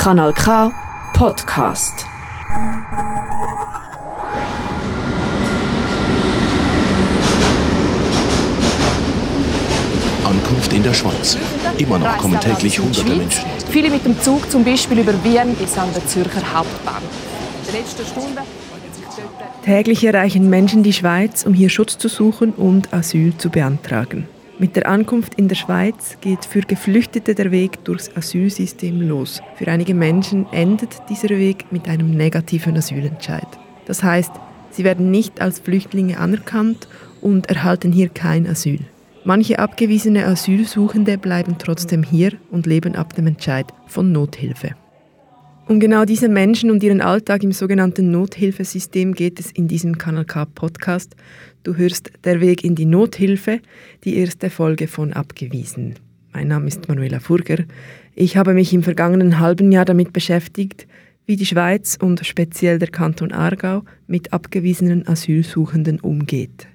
Kanal K Podcast. Ankunft in der Schweiz. Immer noch kommen täglich hunderte Menschen. Viele mit dem Zug zum Beispiel über Wien bis an den Zürcher Hauptbahnhof. In der letzten Stunde Täglich erreichen Menschen die Schweiz, um hier Schutz zu suchen und Asyl zu beantragen. Mit der Ankunft in der Schweiz geht für Geflüchtete der Weg durchs Asylsystem los. Für einige Menschen endet dieser Weg mit einem negativen Asylentscheid. Das heißt, sie werden nicht als Flüchtlinge anerkannt und erhalten hier kein Asyl. Manche abgewiesene Asylsuchende bleiben trotzdem hier und leben ab dem Entscheid von Nothilfe. Um genau diese Menschen und ihren Alltag im sogenannten Nothilfesystem geht es in diesem Kanal K Podcast. Du hörst Der Weg in die Nothilfe, die erste Folge von Abgewiesen. Mein Name ist Manuela Furger. Ich habe mich im vergangenen halben Jahr damit beschäftigt, wie die Schweiz und speziell der Kanton Aargau mit abgewiesenen Asylsuchenden umgeht.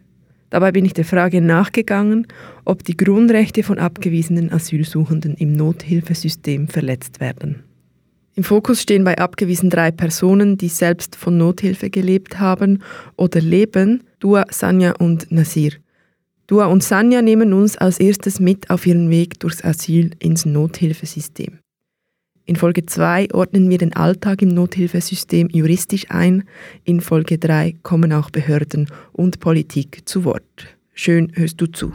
Dabei bin ich der Frage nachgegangen, ob die Grundrechte von abgewiesenen Asylsuchenden im Nothilfesystem verletzt werden. Im Fokus stehen bei Abgewiesen drei Personen, die selbst von Nothilfe gelebt haben oder leben, Dua, Sanja und Nasir. Dua und Sanja nehmen uns als erstes mit auf ihren Weg durchs Asyl ins Nothilfesystem. In Folge 2 ordnen wir den Alltag im Nothilfesystem juristisch ein. In Folge 3 kommen auch Behörden und Politik zu Wort. Schön hörst du zu.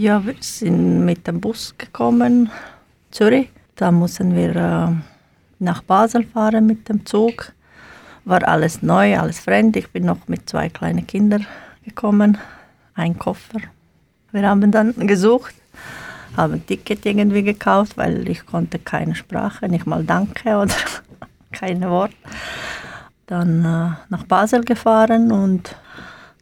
Ja, wir sind mit dem Bus gekommen, Zürich. Da mussten wir äh, nach Basel fahren mit dem Zug. War alles neu, alles fremd. Ich bin noch mit zwei kleinen Kindern gekommen, ein Koffer. Wir haben dann gesucht, haben ein Ticket irgendwie gekauft, weil ich konnte keine Sprache, nicht mal Danke oder keine Wort. Dann äh, nach Basel gefahren und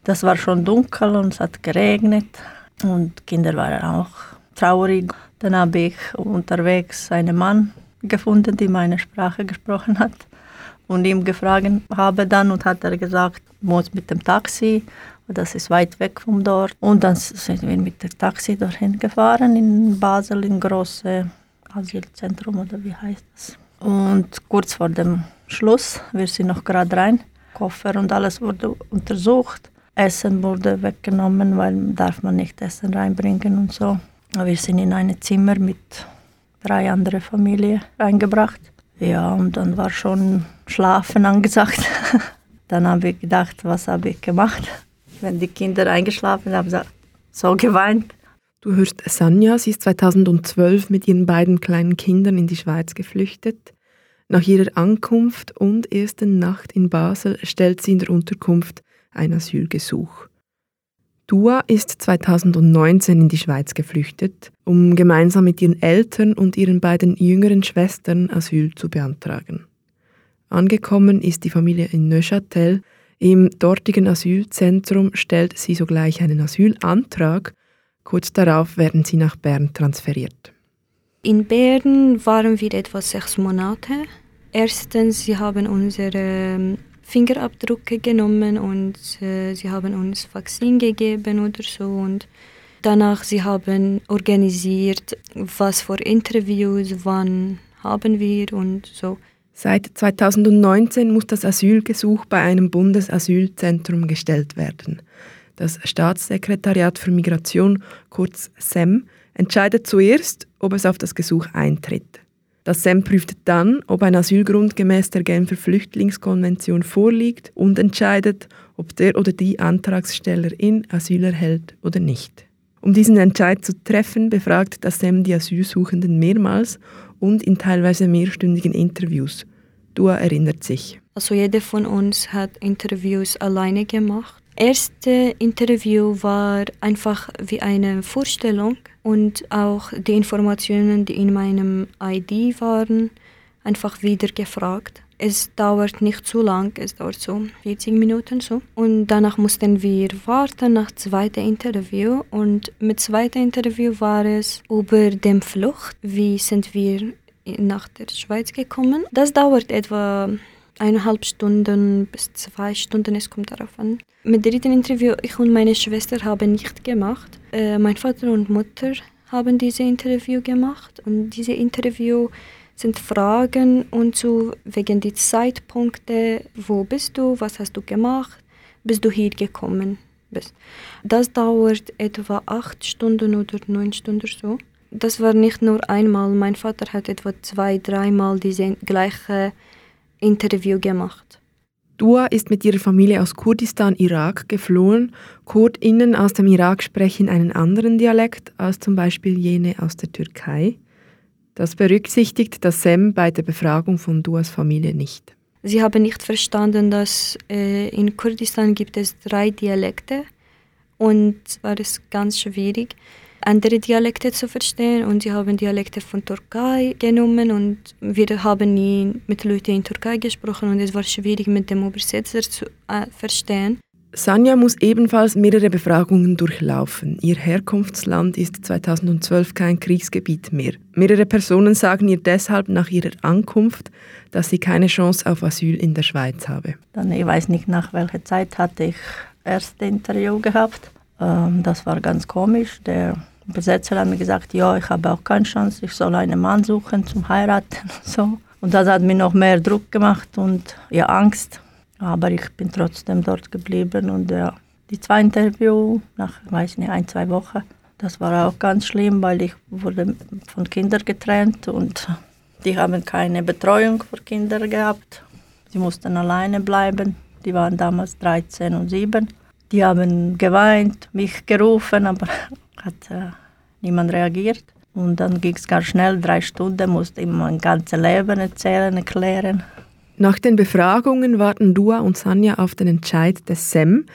das war schon dunkel und es hat geregnet und Kinder waren auch traurig. Dann habe ich unterwegs einen Mann gefunden, der meine Sprache gesprochen hat und ihm gefragt habe dann und hat er gesagt, muss mit dem Taxi, das ist weit weg von dort. Und dann sind wir mit dem Taxi dorthin gefahren in Basel, im großen Asylzentrum oder wie heißt das. Und kurz vor dem Schluss, wir sind noch gerade rein, Koffer und alles wurde untersucht. Essen wurde weggenommen, weil darf man nicht Essen reinbringen und so. Wir sind in ein Zimmer mit drei anderen Familien reingebracht. Ja, und dann war schon Schlafen angesagt. dann habe ich gedacht, was habe ich gemacht? Wenn die Kinder eingeschlafen haben, habe so geweint. Du hörst Sanja, sie ist 2012 mit ihren beiden kleinen Kindern in die Schweiz geflüchtet. Nach ihrer Ankunft und ersten Nacht in Basel stellt sie in der Unterkunft ein Asylgesuch. Dua ist 2019 in die Schweiz geflüchtet, um gemeinsam mit ihren Eltern und ihren beiden jüngeren Schwestern Asyl zu beantragen. Angekommen ist die Familie in Neuchâtel. Im dortigen Asylzentrum stellt sie sogleich einen Asylantrag. Kurz darauf werden sie nach Bern transferiert. In Bern waren wir etwa sechs Monate. Erstens, sie haben unsere Fingerabdrücke genommen und äh, sie haben uns Vakzin gegeben oder so und danach sie haben organisiert, was für Interviews, wann haben wir und so. Seit 2019 muss das Asylgesuch bei einem Bundesasylzentrum gestellt werden. Das Staatssekretariat für Migration, kurz SEM, entscheidet zuerst, ob es auf das Gesuch eintritt. Das SEM prüft dann, ob ein Asylgrund gemäß der Genfer Flüchtlingskonvention vorliegt und entscheidet, ob der oder die Antragstellerin Asyl erhält oder nicht. Um diesen Entscheid zu treffen, befragt das SEM die Asylsuchenden mehrmals und in teilweise mehrstündigen Interviews. Dua erinnert sich. Also jeder von uns hat Interviews alleine gemacht erste Interview war einfach wie eine Vorstellung und auch die Informationen, die in meinem ID waren, einfach wieder gefragt. Es dauert nicht zu lang, es dauert so 40 Minuten so. Und danach mussten wir warten nach zweiten Interview. Und mit zweiten Interview war es über den Flucht. Wie sind wir nach der Schweiz gekommen? Das dauert etwa eineinhalb Stunden bis zwei Stunden, es kommt darauf an. Mit dritten Interview, ich und meine Schwester haben nicht gemacht. Äh, mein Vater und Mutter haben diese Interview gemacht und diese Interview sind Fragen und so wegen die Zeitpunkte, wo bist du, was hast du gemacht, bis du hier gekommen bist. Das dauert etwa acht Stunden oder neun Stunden so. Das war nicht nur einmal, mein Vater hat etwa zwei, dreimal diese gleiche Interview gemacht. Dua ist mit ihrer Familie aus Kurdistan, Irak geflohen. KurdInnen aus dem Irak sprechen einen anderen Dialekt als zum Beispiel jene aus der Türkei. Das berücksichtigt das SEM bei der Befragung von Duas Familie nicht. Sie haben nicht verstanden, dass äh, in Kurdistan gibt es drei Dialekte und war es ganz schwierig andere Dialekte zu verstehen und sie haben Dialekte von Türkei genommen und wir haben nie mit Leuten in Türkei gesprochen und es war schwierig mit dem Übersetzer zu äh, verstehen. Sanja muss ebenfalls mehrere Befragungen durchlaufen. Ihr Herkunftsland ist 2012 kein Kriegsgebiet mehr. Mehrere Personen sagen ihr deshalb nach ihrer Ankunft, dass sie keine Chance auf Asyl in der Schweiz habe. Dann, ich weiß nicht, nach welcher Zeit hatte ich erste Interview gehabt. Ähm, das war ganz komisch. Der Besetzer hat mir gesagt, ja, ich habe auch keine Chance, ich soll einen Mann suchen zum heiraten. So. Und das hat mir noch mehr Druck gemacht und ja, Angst. Aber ich bin trotzdem dort geblieben und ja, die zwei Interview nach, weiß nicht, ein, zwei Wochen, das war auch ganz schlimm, weil ich wurde von Kindern getrennt und die haben keine Betreuung für Kinder gehabt. Sie mussten alleine bleiben. Die waren damals 13 und 7. Die haben geweint, mich gerufen, aber hat äh, niemand reagiert. Und dann ging es ganz schnell, drei Stunden, musste ich mein ganzes Leben erzählen, erklären. Nach den Befragungen warten Dua und Sanja auf den Entscheid des SEM.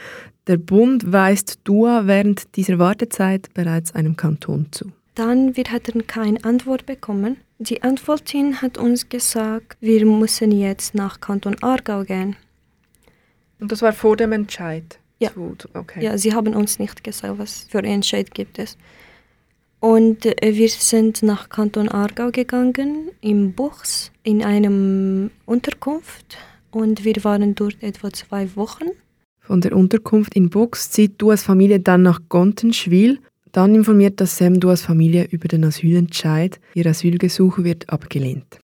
Der Bund weist Dua während dieser Wartezeit bereits einem Kanton zu. Dann wir hatten keine Antwort bekommen. Die Antwortin hat uns gesagt, wir müssen jetzt nach Kanton Aargau gehen. Und das war vor dem Entscheid? Ja. Okay. Ja, sie haben uns nicht gesagt, was für einen Entscheid gibt es. Und äh, wir sind nach Kanton Aargau gegangen, im Buchs, in einem Unterkunft. Und wir waren dort etwa zwei Wochen. Von der Unterkunft in Buchs zieht du als Familie dann nach Gontenschwil. Dann informiert das SEM du als Familie über den Asylentscheid. Ihr Asylgesuch wird abgelehnt.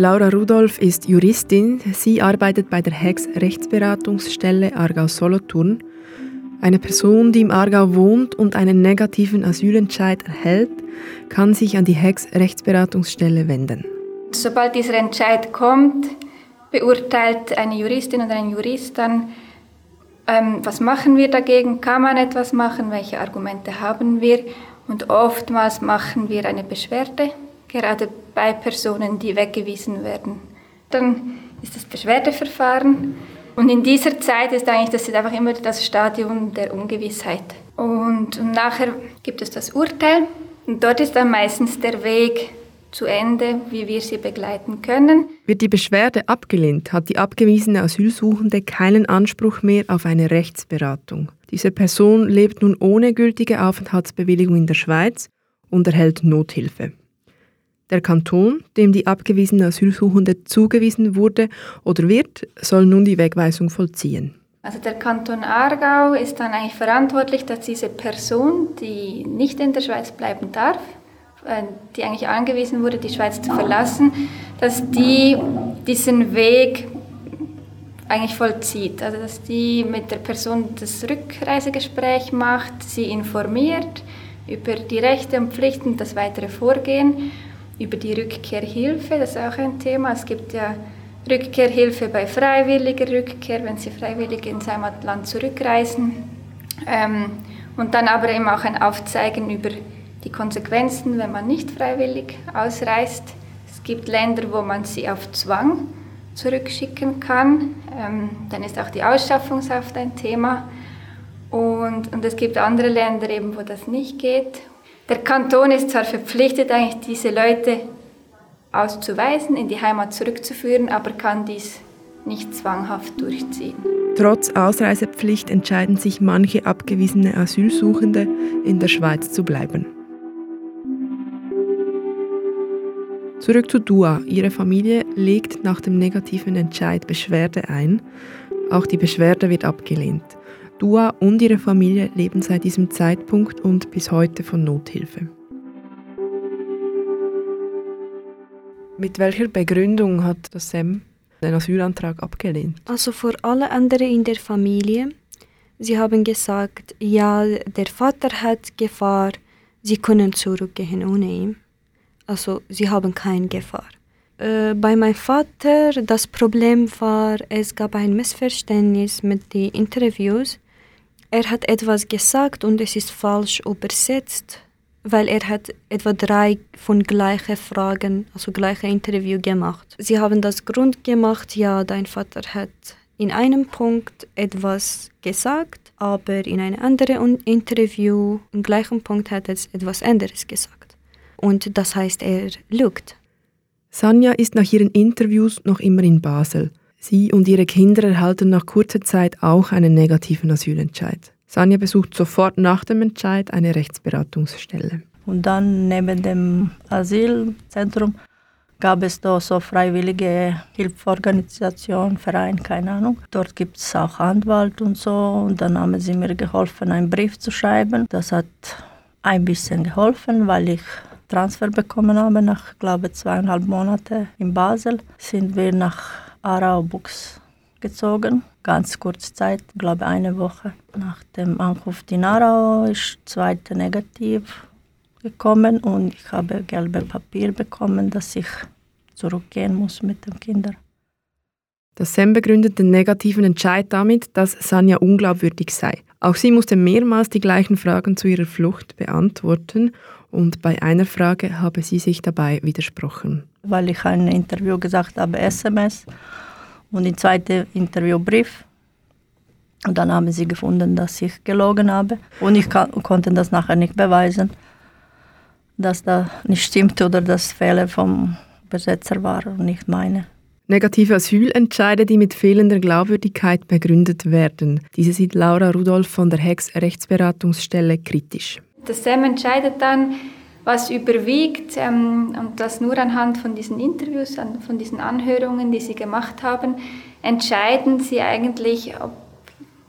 Laura Rudolph ist Juristin. Sie arbeitet bei der HEX Rechtsberatungsstelle Aargau-Solothurn. Eine Person, die im Aargau wohnt und einen negativen Asylentscheid erhält, kann sich an die HEX Rechtsberatungsstelle wenden. Sobald dieser Entscheid kommt, beurteilt eine Juristin oder ein Jurist dann, ähm, was machen wir dagegen, kann man etwas machen, welche Argumente haben wir und oftmals machen wir eine Beschwerde gerade bei Personen, die weggewiesen werden. Dann ist das Beschwerdeverfahren. Und in dieser Zeit ist eigentlich das ist einfach immer das Stadium der Ungewissheit. Und, und nachher gibt es das Urteil. Und dort ist dann meistens der Weg zu Ende, wie wir sie begleiten können. Wird die Beschwerde abgelehnt, hat die abgewiesene Asylsuchende keinen Anspruch mehr auf eine Rechtsberatung. Diese Person lebt nun ohne gültige Aufenthaltsbewilligung in der Schweiz und erhält Nothilfe. Der Kanton, dem die abgewiesene Asylsuchende zugewiesen wurde oder wird, soll nun die Wegweisung vollziehen. Also der Kanton Aargau ist dann eigentlich verantwortlich, dass diese Person, die nicht in der Schweiz bleiben darf, äh, die eigentlich angewiesen wurde, die Schweiz zu verlassen, dass die diesen Weg eigentlich vollzieht. Also dass die mit der Person das Rückreisegespräch macht, sie informiert über die Rechte und Pflichten, das weitere Vorgehen über die Rückkehrhilfe, das ist auch ein Thema. Es gibt ja Rückkehrhilfe bei freiwilliger Rückkehr, wenn sie freiwillig ins Heimatland zurückreisen. Ähm, und dann aber eben auch ein Aufzeigen über die Konsequenzen, wenn man nicht freiwillig ausreist. Es gibt Länder, wo man sie auf Zwang zurückschicken kann. Ähm, dann ist auch die Ausschaffungshaft ein Thema. Und, und es gibt andere Länder eben, wo das nicht geht. Der Kanton ist zwar verpflichtet, eigentlich diese Leute auszuweisen, in die Heimat zurückzuführen, aber kann dies nicht zwanghaft durchziehen. Trotz Ausreisepflicht entscheiden sich manche abgewiesene Asylsuchende, in der Schweiz zu bleiben. Zurück zu Dua. Ihre Familie legt nach dem negativen Entscheid Beschwerde ein. Auch die Beschwerde wird abgelehnt. Dua und ihre Familie leben seit diesem Zeitpunkt und bis heute von Nothilfe. Mit welcher Begründung hat das SEM den Asylantrag abgelehnt? Also für alle anderen in der Familie, sie haben gesagt, ja, der Vater hat Gefahr, sie können zurückgehen ohne ihn. Also sie haben keine Gefahr. Äh, bei meinem Vater, das Problem war, es gab ein Missverständnis mit den Interviews. Er hat etwas gesagt und es ist falsch übersetzt, weil er hat etwa drei von gleichen Fragen, also gleiche Interview gemacht. Sie haben das Grund gemacht, ja, dein Vater hat in einem Punkt etwas gesagt, aber in einem anderen Interview im gleichen Punkt hat er etwas anderes gesagt. Und das heißt, er lügt. Sanja ist nach ihren Interviews noch immer in Basel. Sie und ihre Kinder erhalten nach kurzer Zeit auch einen negativen Asylentscheid. Sanja besucht sofort nach dem Entscheid eine Rechtsberatungsstelle. Und dann neben dem Asylzentrum gab es da so freiwillige Hilfsorganisation, Verein, keine Ahnung. Dort gibt es auch Anwalt und so. Und dann haben sie mir geholfen, einen Brief zu schreiben. Das hat ein bisschen geholfen, weil ich Transfer bekommen habe. Nach, glaube zweieinhalb Monaten in Basel sind wir nach Aarau-Bux gezogen. Ganz kurze Zeit, glaube eine Woche. Nach dem Ankunft in Aarau ist zweite negativ gekommen und ich habe gelbe Papier bekommen, dass ich zurückgehen muss mit den Kindern. Das SEM begründet den negativen Entscheid damit, dass Sanja unglaubwürdig sei. Auch sie musste mehrmals die gleichen Fragen zu ihrer Flucht beantworten und bei einer Frage habe sie sich dabei widersprochen. Weil ich ein Interview gesagt habe, SMS und im zweiten Interview Brief. Und dann haben sie gefunden, dass ich gelogen habe und ich konnte das nachher nicht beweisen, dass das nicht stimmt oder dass Fehler vom Besetzer war und nicht meine. Negative Asylentscheide, die mit fehlender Glaubwürdigkeit begründet werden. Diese sieht Laura Rudolph von der Hex Rechtsberatungsstelle kritisch. Das SEM entscheidet dann, was überwiegt ähm, und das nur anhand von diesen Interviews, von diesen Anhörungen, die sie gemacht haben, entscheiden sie eigentlich, ob,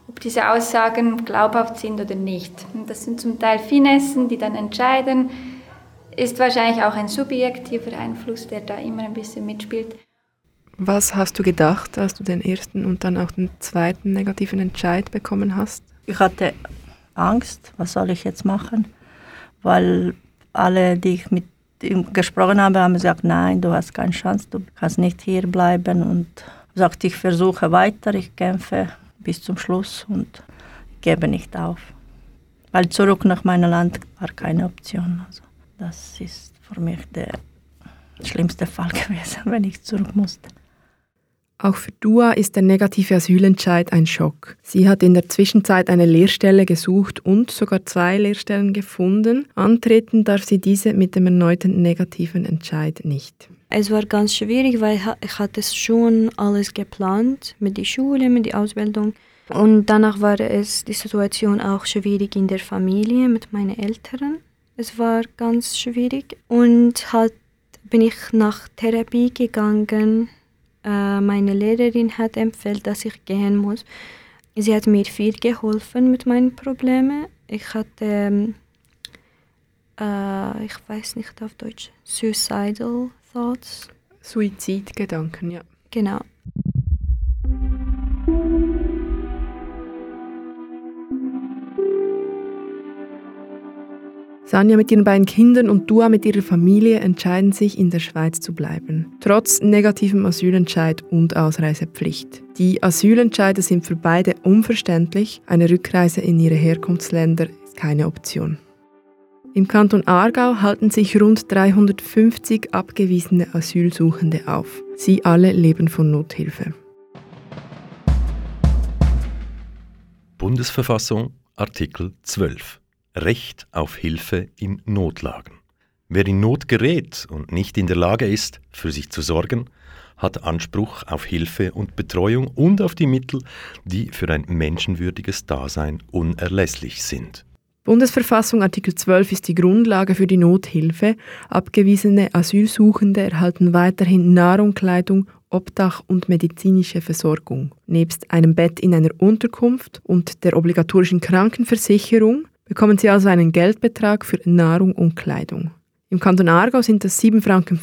ob diese Aussagen glaubhaft sind oder nicht. Und das sind zum Teil Finessen, die dann entscheiden. Ist wahrscheinlich auch ein subjektiver Einfluss, der da immer ein bisschen mitspielt. Was hast du gedacht, als du den ersten und dann auch den zweiten negativen Entscheid bekommen hast? Ich hatte Angst, was soll ich jetzt machen? Weil alle, die ich mit ihm gesprochen habe, haben gesagt, nein, du hast keine Chance, du kannst nicht hier bleiben. Und sagte, ich versuche weiter, ich kämpfe bis zum Schluss und gebe nicht auf. Weil zurück nach meinem Land war keine Option. Also das ist für mich der schlimmste Fall gewesen, wenn ich zurück musste. Auch für Dua ist der negative Asylentscheid ein Schock. Sie hat in der Zwischenzeit eine Lehrstelle gesucht und sogar zwei Lehrstellen gefunden. Antreten darf sie diese mit dem erneuten negativen Entscheid nicht. Es war ganz schwierig, weil ich hatte schon alles geplant mit der Schule, mit der Ausbildung. Und danach war es die Situation auch schwierig in der Familie mit meinen Eltern. Es war ganz schwierig und halt bin ich nach Therapie gegangen äh, meine Lehrerin hat empfohlen, dass ich gehen muss. Sie hat mir viel geholfen mit meinen Problemen. Ich hatte, ähm, äh, ich weiß nicht auf Deutsch, suicidal thoughts. Suizidgedanken, ja. Genau. Sanja mit ihren beiden Kindern und Dua mit ihrer Familie entscheiden sich, in der Schweiz zu bleiben. Trotz negativem Asylentscheid und Ausreisepflicht. Die Asylentscheide sind für beide unverständlich. Eine Rückreise in ihre Herkunftsländer ist keine Option. Im Kanton Aargau halten sich rund 350 abgewiesene Asylsuchende auf. Sie alle leben von Nothilfe. Bundesverfassung Artikel 12 Recht auf Hilfe in Notlagen. Wer in Not gerät und nicht in der Lage ist, für sich zu sorgen, hat Anspruch auf Hilfe und Betreuung und auf die Mittel, die für ein menschenwürdiges Dasein unerlässlich sind. Bundesverfassung Artikel 12 ist die Grundlage für die Nothilfe. Abgewiesene Asylsuchende erhalten weiterhin Nahrung, Kleidung, Obdach und medizinische Versorgung. Nebst einem Bett in einer Unterkunft und der obligatorischen Krankenversicherung bekommen sie also einen Geldbetrag für Nahrung und Kleidung. Im Kanton Aargau sind das 7,50 Franken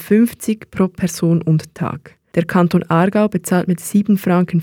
pro Person und Tag. Der Kanton Aargau bezahlt mit 7,50 Franken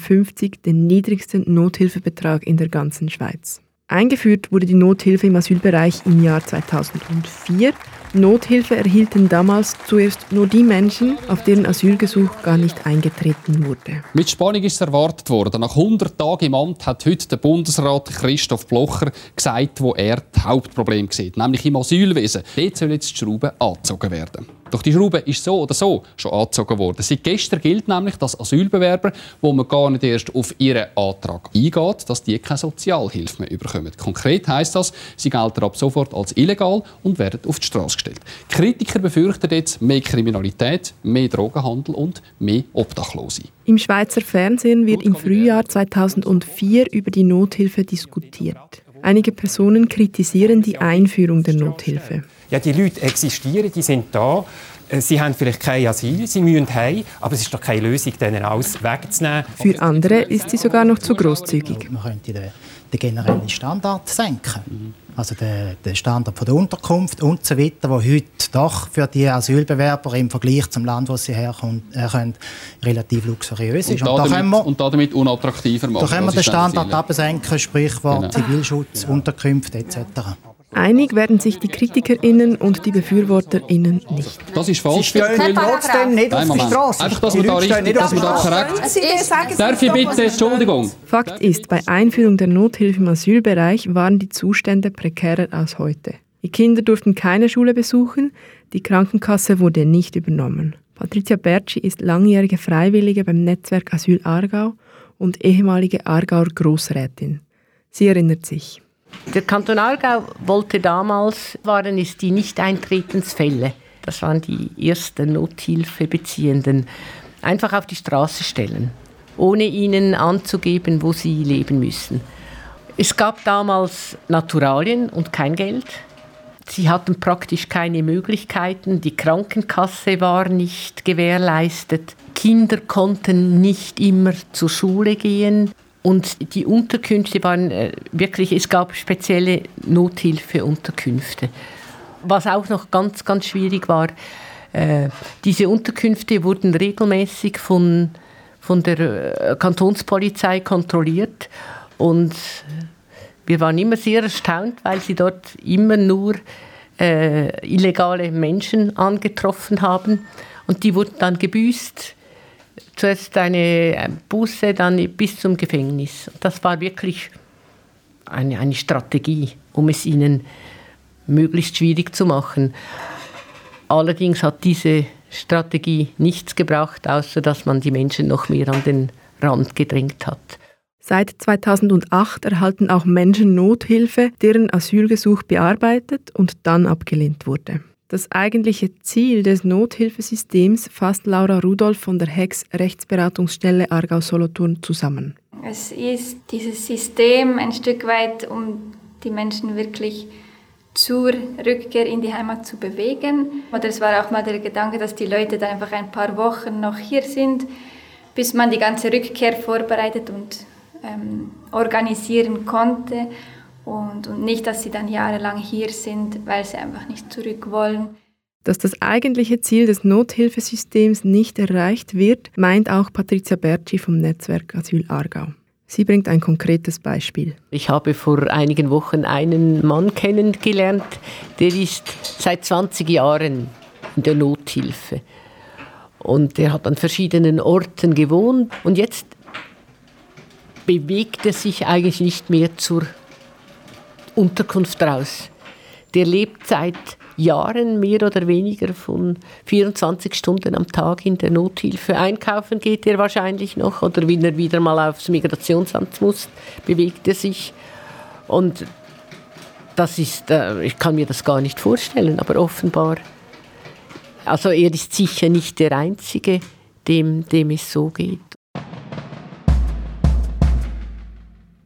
den niedrigsten Nothilfebetrag in der ganzen Schweiz. Eingeführt wurde die Nothilfe im Asylbereich im Jahr 2004. Nothilfe erhielten damals zuerst nur die Menschen, auf deren Asylgesuch gar nicht eingetreten wurde. Mit Spannung ist erwartet worden. Nach 100 Tagen im Amt hat heute der Bundesrat Christoph Blocher gesagt, wo er das Hauptproblem sieht, nämlich im Asylwesen. Dort soll jetzt die Schraube angezogen werden. Doch die Schraube ist so oder so schon angezogen worden. Seit gestern gilt nämlich, dass Asylbewerber, wo man gar nicht erst auf ihren Antrag eingeht, dass die keine Sozialhilfe mehr bekommen. Konkret heißt das, sie gelten ab sofort als illegal und werden auf die Straße gestellt. Kritiker befürchten jetzt mehr Kriminalität, mehr Drogenhandel und mehr Obdachlose. Im Schweizer Fernsehen wird im Frühjahr 2004 über die Nothilfe diskutiert. Einige Personen kritisieren die Einführung der Nothilfe. Ja, die Leute existieren, die sind da. Äh, sie haben vielleicht kein Asyl, sie müssen heim, aber es ist doch keine Lösung, denen alles wegzunehmen. Für andere ist sie sogar noch zu großzügig. Man könnte den, den generellen Standard senken. Also den, den Standard von der Unterkunft und so weiter, der heute doch für die Asylbewerber im Vergleich zum Land, wo sie herkommen, äh, relativ luxuriös ist. Und, und, damit, wir, und damit unattraktiver machen. Da können wir den Standard absenken, Sprichwort genau. Zivilschutz, genau. Unterkünfte etc. Einig werden sich die KritikerInnen und die BefürworterInnen nicht. Das ist falsch. Sie stehen trotzdem nicht auf die Straße. Einfach, dass wir da richtig, dass wir da korrekt... Darf ich bitte, Entschuldigung. Fakt ist, bei Einführung der Nothilfe im Asylbereich waren die Zustände prekärer als heute. Die Kinder durften keine Schule besuchen, die Krankenkasse wurde nicht übernommen. Patricia Bertschi ist langjährige Freiwillige beim Netzwerk Asyl Aargau und ehemalige Aargauer Großrätin. Sie erinnert sich. Der Kanton Aargau wollte damals, waren es die Nicht-Eintretensfälle, das waren die ersten Nothilfebeziehenden, einfach auf die Straße stellen, ohne ihnen anzugeben, wo sie leben müssen. Es gab damals Naturalien und kein Geld. Sie hatten praktisch keine Möglichkeiten. Die Krankenkasse war nicht gewährleistet. Kinder konnten nicht immer zur Schule gehen. Und die Unterkünfte waren äh, wirklich, es gab spezielle Nothilfeunterkünfte. Was auch noch ganz, ganz schwierig war, äh, diese Unterkünfte wurden regelmäßig von, von der äh, Kantonspolizei kontrolliert. Und wir waren immer sehr erstaunt, weil sie dort immer nur äh, illegale Menschen angetroffen haben. Und die wurden dann gebüßt zuerst eine Buße, dann bis zum Gefängnis. Das war wirklich eine, eine Strategie, um es ihnen möglichst schwierig zu machen. Allerdings hat diese Strategie nichts gebracht, außer dass man die Menschen noch mehr an den Rand gedrängt hat. Seit 2008 erhalten auch Menschen Nothilfe, deren Asylgesuch bearbeitet und dann abgelehnt wurde. Das eigentliche Ziel des Nothilfesystems fasst Laura Rudolph von der HEX Rechtsberatungsstelle Aargau-Solothurn zusammen. Es ist dieses System ein Stück weit, um die Menschen wirklich zur Rückkehr in die Heimat zu bewegen. Oder es war auch mal der Gedanke, dass die Leute dann einfach ein paar Wochen noch hier sind, bis man die ganze Rückkehr vorbereitet und ähm, organisieren konnte und, und nicht, dass sie dann jahrelang hier sind, weil sie einfach nicht zurück wollen. Dass das eigentliche Ziel des Nothilfesystems nicht erreicht wird, meint auch Patricia Bertschi vom Netzwerk Asyl Aargau. Sie bringt ein konkretes Beispiel. Ich habe vor einigen Wochen einen Mann kennengelernt, der ist seit 20 Jahren in der Nothilfe. Und er hat an verschiedenen Orten gewohnt und jetzt bewegt er sich eigentlich nicht mehr zur Unterkunft raus. Der lebt seit Jahren mehr oder weniger von 24 Stunden am Tag in der Nothilfe. Einkaufen geht er wahrscheinlich noch oder wenn er wieder mal aufs Migrationsamt muss, bewegt er sich. Und das ist, äh, ich kann mir das gar nicht vorstellen, aber offenbar, also er ist sicher nicht der Einzige, dem, dem es so geht.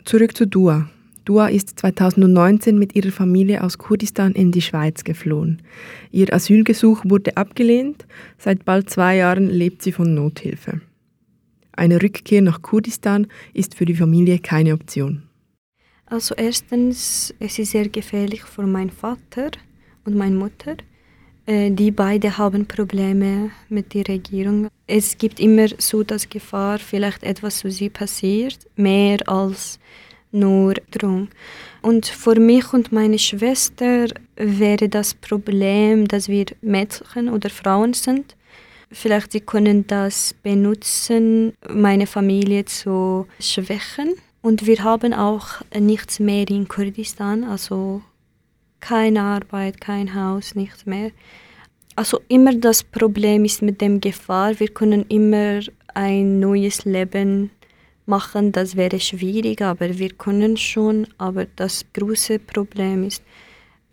Zurück zu Dua. Dua ist 2019 mit ihrer Familie aus Kurdistan in die Schweiz geflohen. Ihr Asylgesuch wurde abgelehnt. Seit bald zwei Jahren lebt sie von Nothilfe. Eine Rückkehr nach Kurdistan ist für die Familie keine Option. Also erstens, es ist sehr gefährlich für meinen Vater und meine Mutter. Äh, die beide haben Probleme mit der Regierung. Es gibt immer so das Gefahr, vielleicht etwas zu sie passiert, mehr als nur drum. Und für mich und meine Schwester wäre das Problem, dass wir Mädchen oder Frauen sind. Vielleicht sie können das benutzen, meine Familie zu schwächen. Und wir haben auch nichts mehr in Kurdistan, also keine Arbeit, kein Haus, nichts mehr. Also immer das Problem ist mit dem Gefahr, wir können immer ein neues Leben machen, das wäre schwierig, aber wir können schon. Aber das große Problem ist,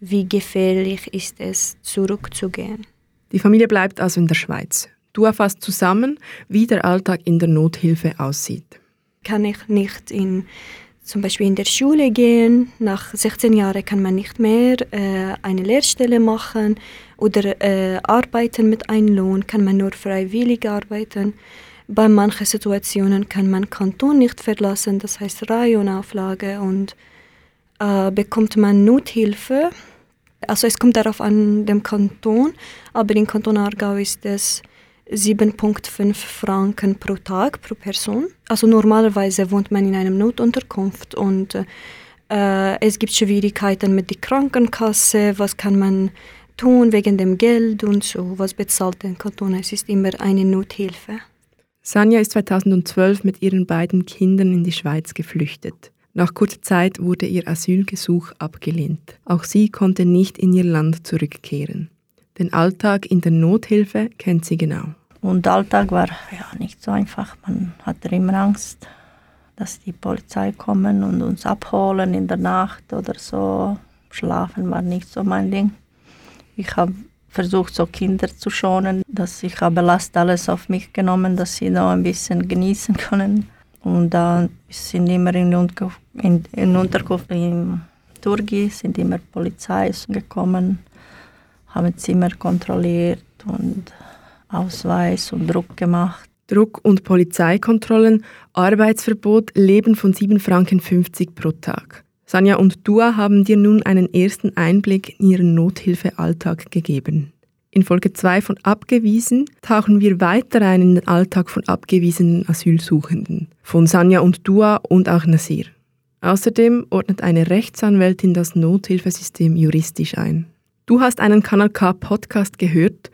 wie gefährlich ist es, zurückzugehen. Die Familie bleibt also in der Schweiz. Du erfasst zusammen, wie der Alltag in der Nothilfe aussieht. Kann ich nicht in zum Beispiel in der Schule gehen. Nach 16 Jahren kann man nicht mehr äh, eine Lehrstelle machen oder äh, arbeiten mit einem Lohn, kann man nur freiwillig arbeiten. Bei manchen Situationen kann man Kanton nicht verlassen, das heißt Rayonauflage und äh, bekommt man Nothilfe. Also es kommt darauf an dem Kanton, aber im Kanton Aargau ist es 7,5 Franken pro Tag pro Person. Also normalerweise wohnt man in einer Notunterkunft und äh, es gibt Schwierigkeiten mit der Krankenkasse, was kann man tun wegen dem Geld und so, was bezahlt der Kanton. Es ist immer eine Nothilfe. Sanja ist 2012 mit ihren beiden Kindern in die Schweiz geflüchtet. Nach kurzer Zeit wurde ihr Asylgesuch abgelehnt. Auch sie konnte nicht in ihr Land zurückkehren. Den Alltag in der Nothilfe kennt sie genau. Und der Alltag war ja nicht so einfach. Man hatte immer Angst, dass die Polizei kommen und uns abholen in der Nacht oder so. Schlafen war nicht so mein Ding. Ich habe versucht, so Kinder zu schonen, dass ich habe Last alles auf mich genommen, dass sie noch ein bisschen genießen können. Und dann sind immer in, Unterkunft, in, in Unterkunft in Turgi sind immer Polizei gekommen, haben Zimmer kontrolliert und Ausweis und Druck gemacht. Druck- und Polizeikontrollen, Arbeitsverbot, Leben von 7,50 Franken pro Tag. Sanja und Dua haben dir nun einen ersten Einblick in ihren Nothilfealltag gegeben. In Folge 2 von Abgewiesen tauchen wir weiter ein in den Alltag von abgewiesenen Asylsuchenden, von Sanja und Dua und auch Nasir. Außerdem ordnet eine Rechtsanwältin das Nothilfesystem juristisch ein. Du hast einen Kanal K Podcast gehört.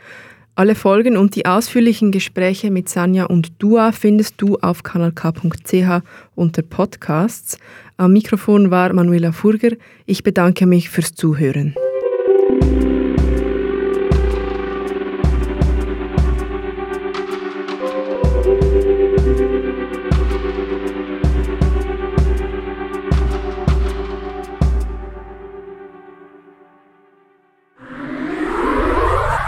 Alle Folgen und die ausführlichen Gespräche mit Sanja und Dua findest du auf kanalk.ch unter Podcasts. Am Mikrofon war Manuela Furger. Ich bedanke mich fürs Zuhören.